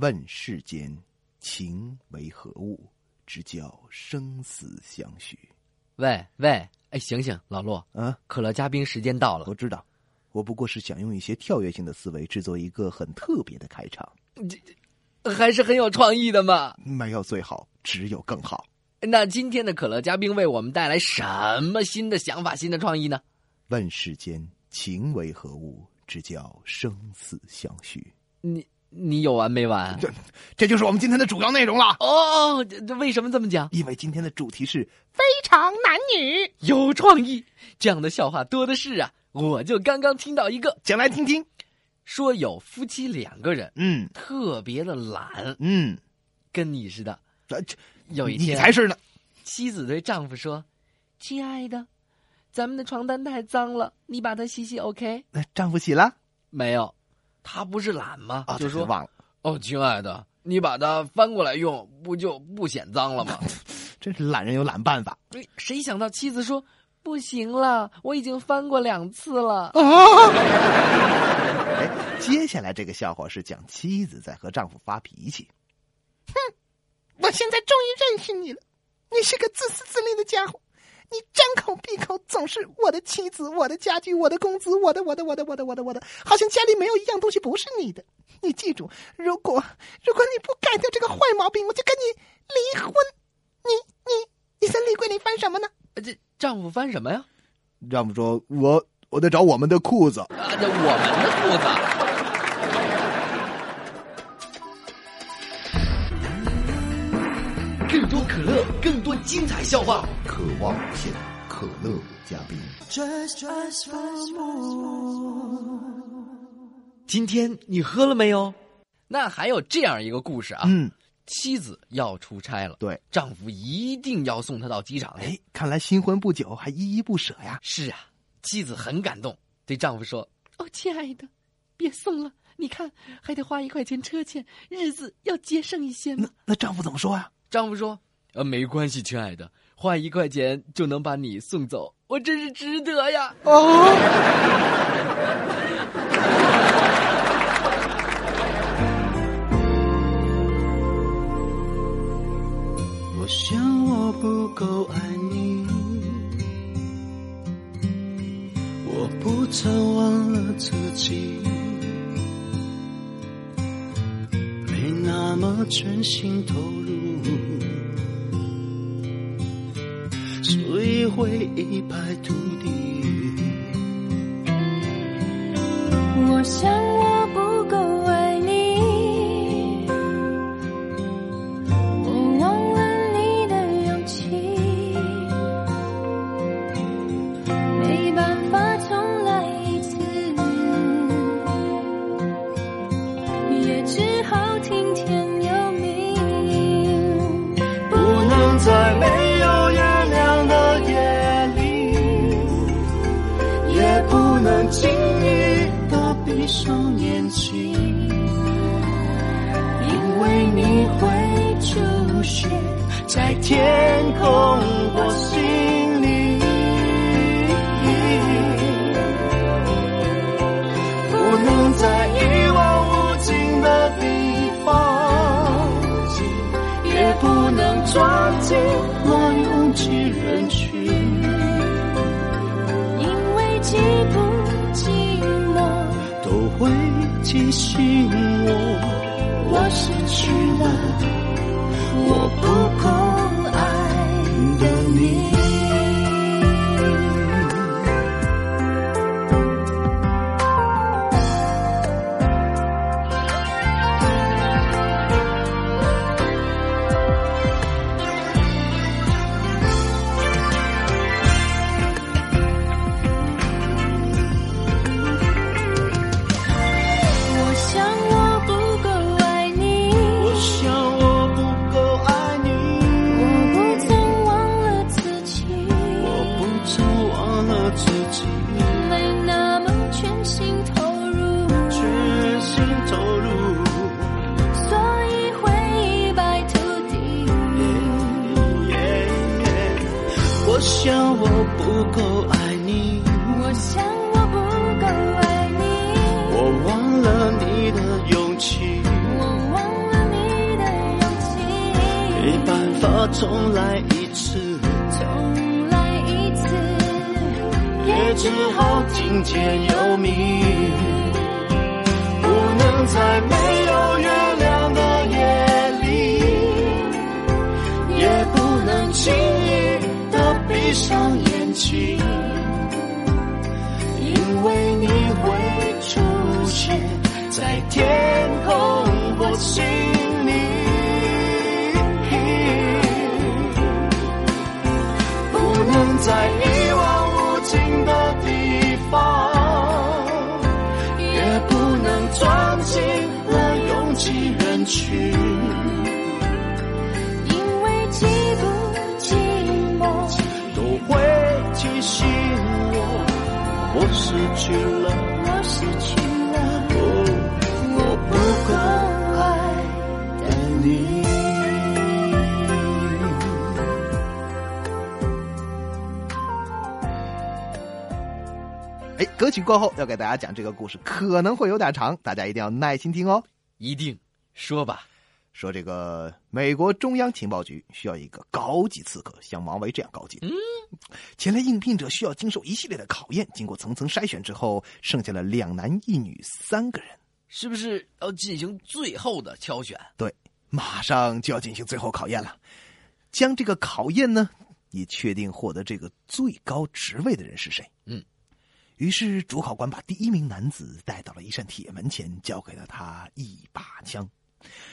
问世间情为何物，直教生死相许。喂喂，哎，醒醒，老陆，啊，可乐嘉宾时间到了我。知道，我不过是想用一些跳跃性的思维制作一个很特别的开场。这这还是很有创意的嘛。没有最好，只有更好。那今天的可乐嘉宾为我们带来什么新的想法、新的创意呢？问世间情为何物，直教生死相许。你你有完没完？这这就是我们今天的主要内容了。哦，这这为什么这么讲？因为今天的主题是非常男女，有创意，这样的笑话多的是啊！我就刚刚听到一个，讲来听听。说有夫妻两个人嗯特别的懒，嗯，跟你似的。这这有一天，你才是呢。妻子对丈夫说：“亲爱的，咱们的床单太脏了，你把它洗洗，OK？” 那丈夫洗了没有，他不是懒吗？啊，就说忘了，哦，亲爱的，你把它翻过来用，不就不显脏了吗？真是懒人有懒办法哎谁想到妻子说不行了，我已经翻过两次了。啊！哎，接下来这个笑话是讲妻子在和丈夫发脾气。哼，我现在终于认识你了，你是个自私自利的家伙。你张口闭口总是我的妻子、我的家具、我的工资、我的、我的、我的、我的、我的、我的，好像家里没有一样东西不是你的。你记住，如果如果你不改掉这个坏毛病，我就跟你离婚。你你你在立柜里翻什么呢？呃这丈夫翻什么呀？丈夫说：“我我在找我们的裤子。啊，这我们的裤子。多可乐，更多精彩笑话。渴望无限，可乐加冰。今天你喝了没有？那还有这样一个故事啊，嗯，妻子要出差了，对，丈夫一定要送她到机场。哎，看来新婚不久还依依不舍呀。是啊，妻子很感动，对丈夫说：“哦，亲爱的，别送了，你看还得花一块钱车钱，日子要节省一些那呢。那丈夫怎么说呀？”丈夫说：“呃，没关系，亲爱的，花一块钱就能把你送走，我真是值得呀。”哦，我想我不够爱你，我不曾忘了自己，没那么全心投入，所以会一败涂地。我想年轻，因为你会出现在天空我心里。不能在一望无尽的地方，也不能钻进那拥挤人群。提醒我，我失去了够爱你，我想我不够爱你，我忘了你的勇气，我忘了你的勇气。没，办法重来一次，重来一次，也只好听天由命，不能在没有月亮的夜里，也不能轻易的闭上天空或心里。不能在一望无际的地方，也不能钻进了拥挤人群。因为寂不寂寞，都会提醒我，我失去了，歌曲过后要给大家讲这个故事，可能会有点长，大家一定要耐心听哦。一定说吧。说这个美国中央情报局需要一个高级刺客，像王维这样高级。嗯，前来应聘者需要经受一系列的考验，经过层层筛选之后，剩下了两男一女三个人。是不是要进行最后的挑选？对，马上就要进行最后考验了。将这个考验呢，以确定获得这个最高职位的人是谁。嗯，于是主考官把第一名男子带到了一扇铁门前，交给了他一把枪，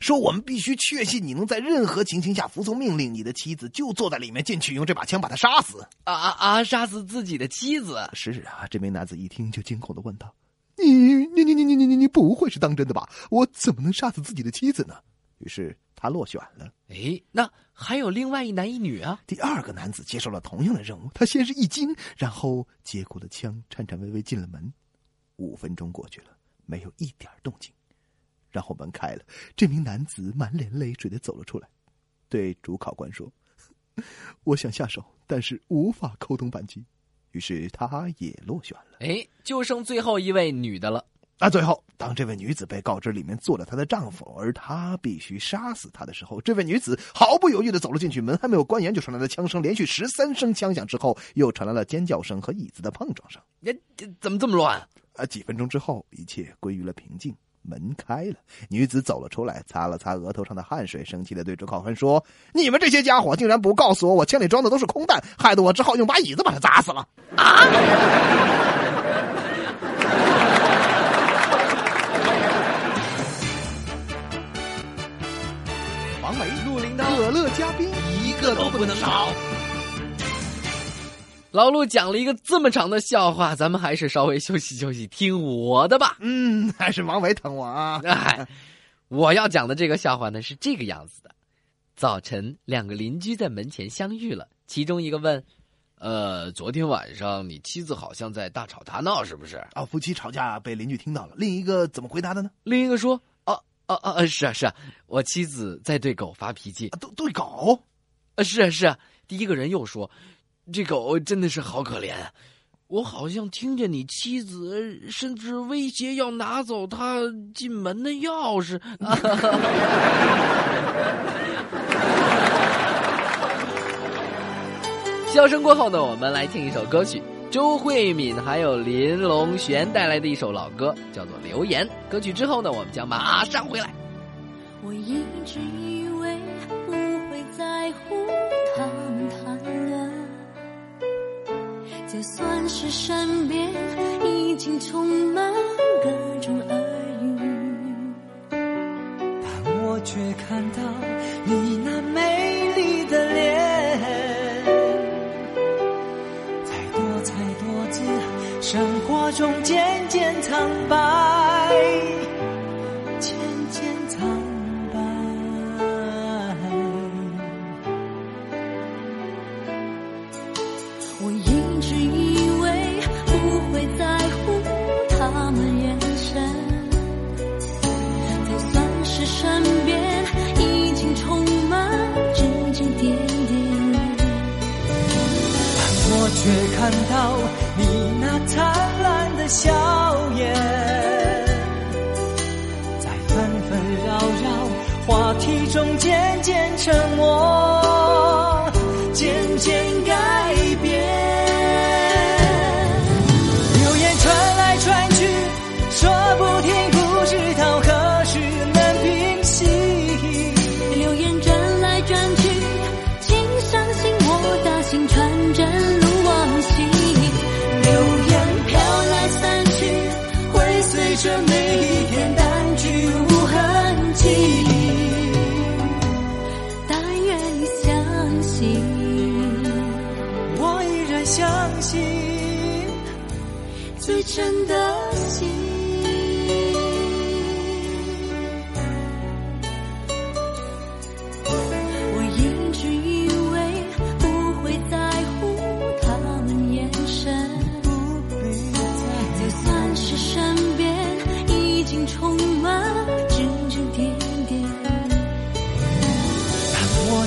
说：“我们必须确信你能在任何情形下服从命令，你的妻子就坐在里面，进去用这把枪把他杀死。啊啊啊！杀死自己的妻子”？是啊，这名男子一听就惊恐的问道：“你你你你你你你你不会是当真的吧？我怎么能杀死自己的妻子呢？”于是他落选了。哎，那还有另外一男一女啊？第二个男子接受了同样的任务，他先是一惊，然后接过了枪，颤颤巍巍进了门。五分钟过去了，没有一点动静，然后门开了，这名男子满脸泪水的走了出来，对主考官说：“ 我想下手，但是无法扣动扳机。”于是他也落选了。哎，就剩最后一位女的了。那最后，当这位女子被告知里面坐着她的丈夫，而她必须杀死他的时候，这位女子毫不犹豫的走了进去。门还没有关严，就传来了枪声，连续十三声枪响之后，又传来了尖叫声和椅子的碰撞声。怎么这么乱？啊，几分钟之后，一切归于了平静。门开了，女子走了出来，擦了擦额头上的汗水，生气的对主考官说：“你们这些家伙竟然不告诉我，我枪里装的都是空弹，害得我只好用把椅子把他砸死了。”王可乐嘉宾一个都不能少。老陆讲了一个这么长的笑话，咱们还是稍微休息休息，听我的吧。嗯，还是王维疼我啊。哎，我要讲的这个笑话呢是这个样子的：早晨，两个邻居在门前相遇了，其中一个问：“呃，昨天晚上你妻子好像在大吵大闹，是不是啊，夫妻吵架被邻居听到了，另一个怎么回答的呢？？”另一个说：“哦哦哦，是啊是啊，我妻子在对狗发脾气。啊，对对狗，啊，是啊是啊。”第一个人又说：“这狗真的是好可怜啊，我好像听见你妻子甚至威胁要拿走他进门的钥匙。”笑声过后呢，我们来听一首歌曲，周慧敏还有林隆璇带来的一首老歌，叫做《留言》。歌曲之后呢，我们将马上回来。我一直以为不会在乎他们谈论，就算是身边已经充满各种耳语，但我却看到你那美苍白。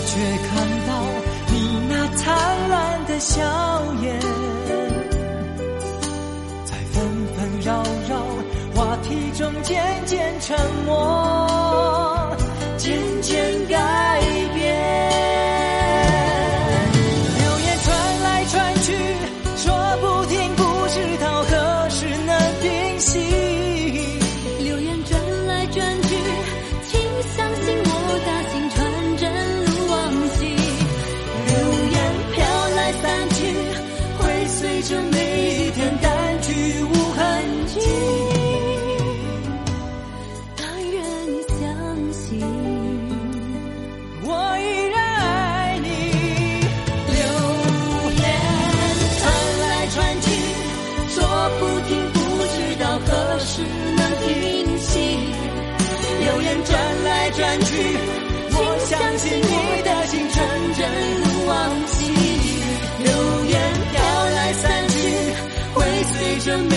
却看到你那灿烂的笑颜，在纷纷扰扰话题中渐渐沉默，我相信你的心纯真如往昔。流言飘来散去，会随着每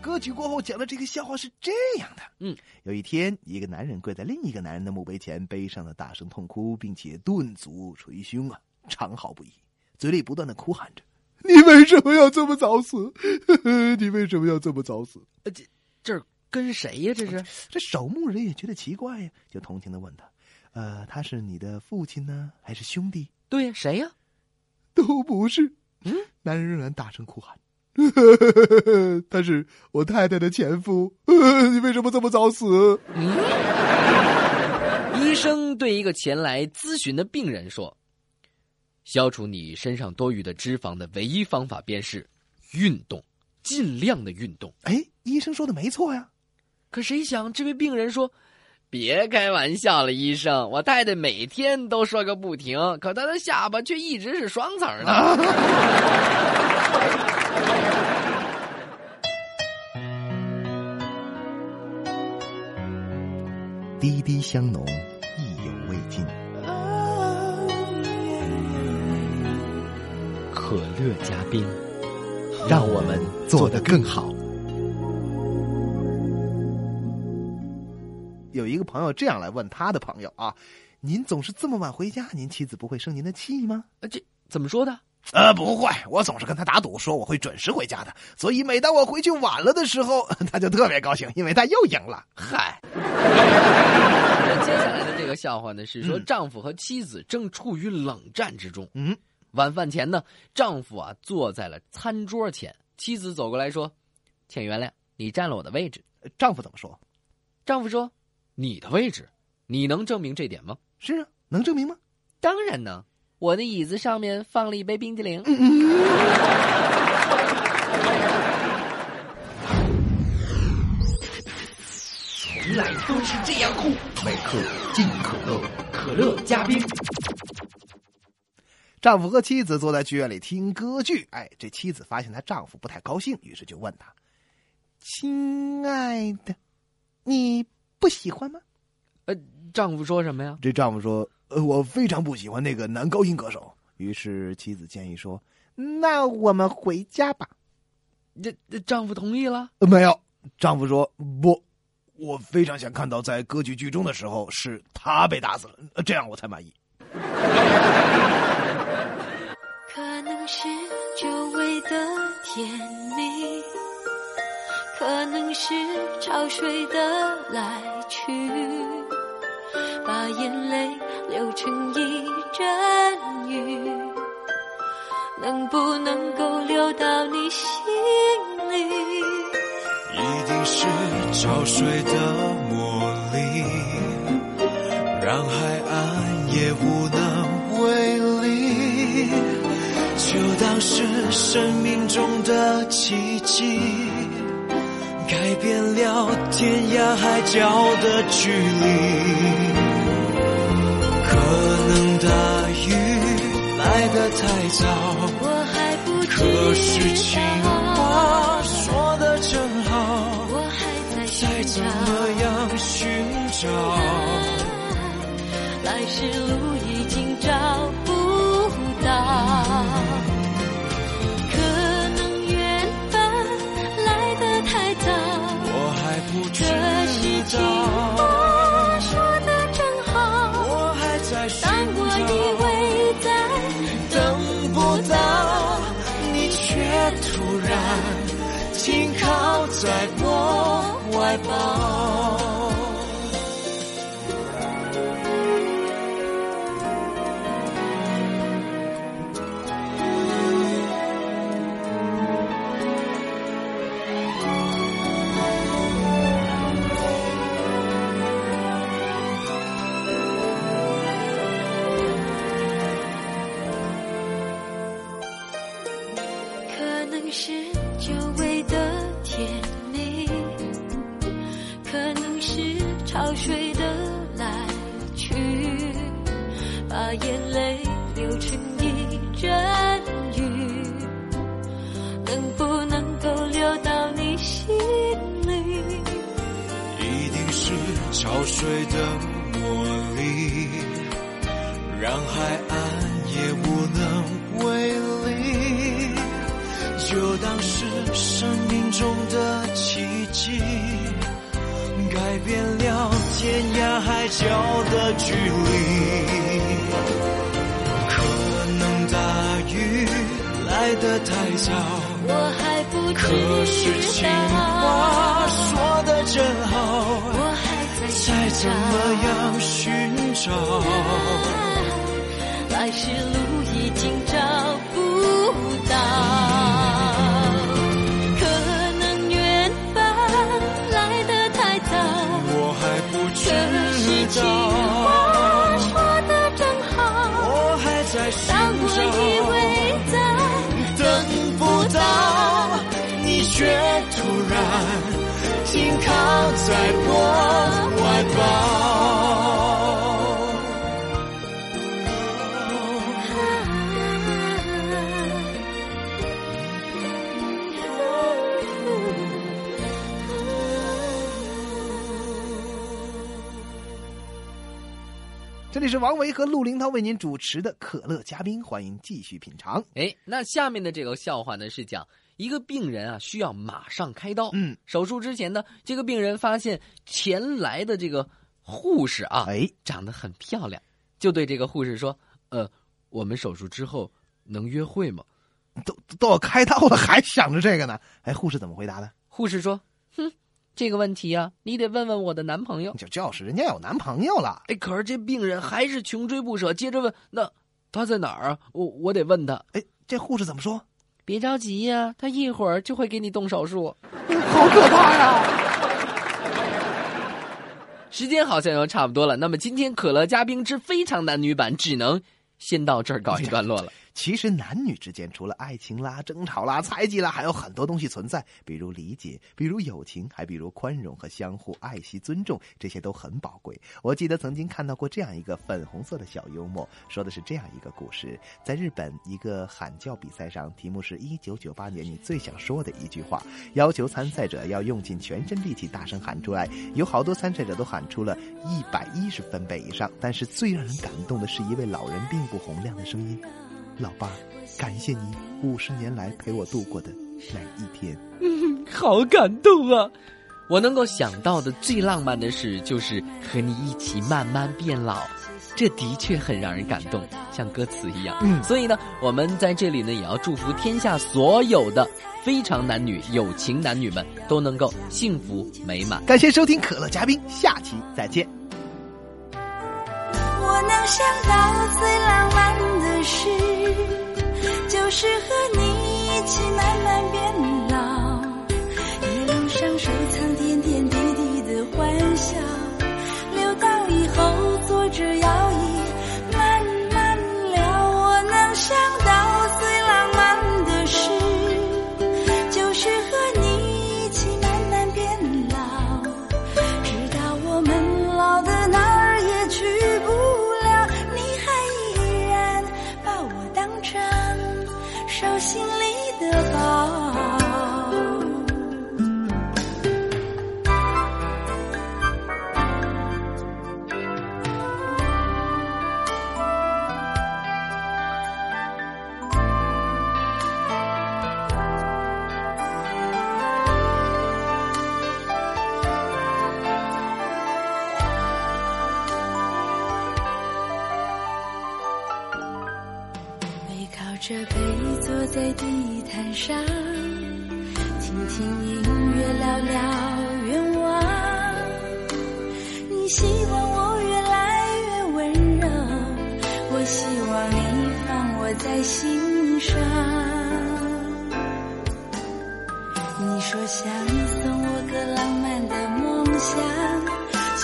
歌曲过后讲的这个笑话是这样的：嗯，有一天，一个男人跪在另一个男人的墓碑前，悲伤的大声痛哭，并且顿足捶胸啊，长嚎不已，嘴里不断的哭喊着：“你为什么要这么早死？你为什么要这么早死呃这这跟谁呀？这是？”这守墓人也觉得奇怪呀，就同情的问他：“呃，他是你的父亲呢，还是兄弟？”对呀，谁呀？都不是。嗯，男人仍然大声哭喊：“ 他是我太太的前夫，你为什么这么早死？”医生对一个前来咨询的病人说：“消除你身上多余的脂肪的唯一方法便是运动，尽量的运动。哎，医生说的没错呀。可谁想，这位病人说：“别开玩笑了，医生，我太太每天都说个不停，可她的下巴却一直是双层的。滴滴香浓，意犹未尽。可乐加冰，让我们做得更好。有一个朋友这样来问他的朋友啊：“您总是这么晚回家，您妻子不会生您的气吗呃，这怎么说的？？”呃，不会，我总是跟他打赌，说我会准时回家的。所以每当我回去晚了的时候，他就特别高兴，因为他又赢了。嗨，笑话呢，是说嗯丈夫和妻子正处于冷战之中。嗯，晚饭前呢，丈夫啊坐在了餐桌前，妻子走过来说：“请原谅，你占了我的位置。丈夫怎么说？”丈夫说：“你的位置，你能证明这点吗是啊，能证明吗？？”当然能，我的椅子上面放了一杯冰激凌。从来都是这样酷，每克尽可乐。可乐加冰。丈夫和妻子坐在剧院里听歌剧，哎，这妻子发现她丈夫不太高兴，于是就问他：“亲爱的，你不喜欢吗？呃，丈夫说什么呀？这丈夫说：“呃，我非常不喜欢那个男高音歌手。”于是妻子建议说：“那我们回家吧。这这丈夫同意了。呃”没有，丈夫说：“不，我非常想看到在歌剧剧中的时候是他被打死了，这样我才满意。可能是久违的甜蜜，可能是潮水的来去，把眼泪流成一阵雨，能不能够流到你心里？是潮水的魔力，让海岸也无能为力。就当是生命中的奇迹，改变了天涯海角的距离。可能大雨来得太早。我还不知可是情怎。么样寻找，来时路已经找不到，可能缘分来得太早，我还不知可是情道，话说的真好，我还在寻当我以，为在等不到，你却突然停靠在我怀抱。流成一阵雨，能不能够流到你心里？一定是潮水的魔力，让海岸也无能为力。就当是生命中的奇迹，改变了天涯海角的距离。来的太早。我还不知可是情话说的真好，我还在再怎。么样寻找，来时路在我里是王维和陆林涛为您主持的可乐嘉宾，欢迎继续品尝。哎，那下面的这个笑话呢，是讲一个病人啊需要马上开刀。嗯，手术之前呢，这个病人发现前来的这个护士啊，哎，长得很漂亮，就对这个护士说：“呃，我们手术之后能约会吗都都要开刀了，还想着这个呢？哎，护士怎么回答的？？”护士说：“哼，这个问题啊、你得问问我的男朋友。就就是人家有男朋友了。哎，可是这病人还是穷追不舍，接着问：“那他在哪儿啊？我我得问他。哎，这护士怎么说？别着急呀、他一会儿就会给你动手术。”好可怕呀！时间好像又差不多了，那么今天可乐嘉宾之非常男女版只能先到这儿告一段落了。其实男女之间除了爱情啦、争吵啦、猜忌啦，还有很多东西存在，比如理解，比如友情，还比如宽容和相互爱惜、尊重，这些都很宝贵。我记得曾经看到过这样一个粉红色的小幽默，说的是这样一个故事：在日本一个喊叫比赛上，题目是一九九八年你最想说的一句话，要求参赛者要用尽全身力气大声喊出来。有好多参赛者都喊出了一百一十分贝以上，但是最让人感动的是一位老人并不洪亮的声音。老爸，感谢你五十年来陪我度过的每一天。嗯 好感动啊！我能够想到的最浪漫的事，就是和你一起慢慢变老，这的确很让人感动，像歌词一样。嗯所以呢，我们在这里呢，也要祝福天下所有的非常男女、有情男女们都能够幸福美满。感谢收听可乐嘉宾，下期再见。我能想到最浪漫是和你一起慢慢变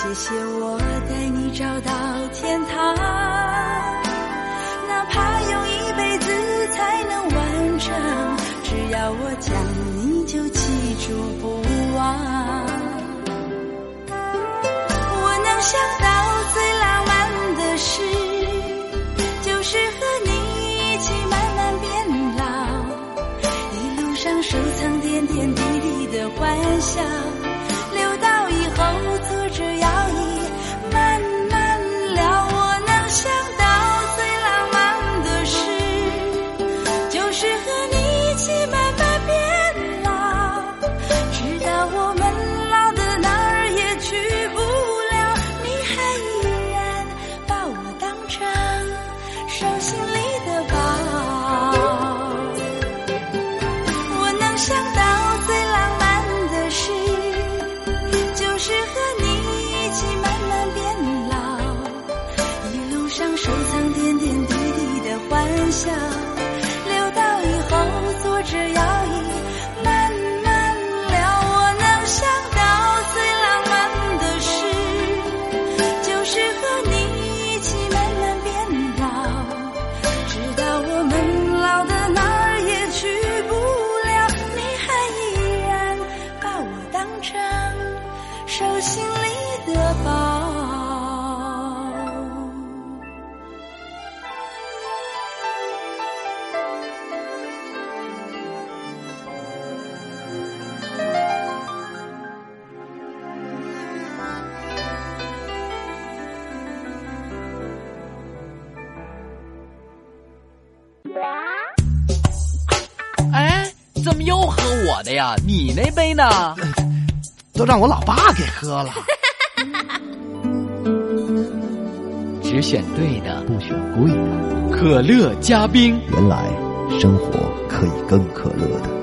谢谢我带你找到天堂。哪怕用一辈子才能完成，只要我讲，你就记住不忘。我能想到最浪漫的事，就是和你一起慢慢变老，一路上收藏点点滴滴的欢笑，呀？你那杯呢？都让我老爸给喝了。只选对的不选贵的，可乐加冰。原来生活可以更可乐的。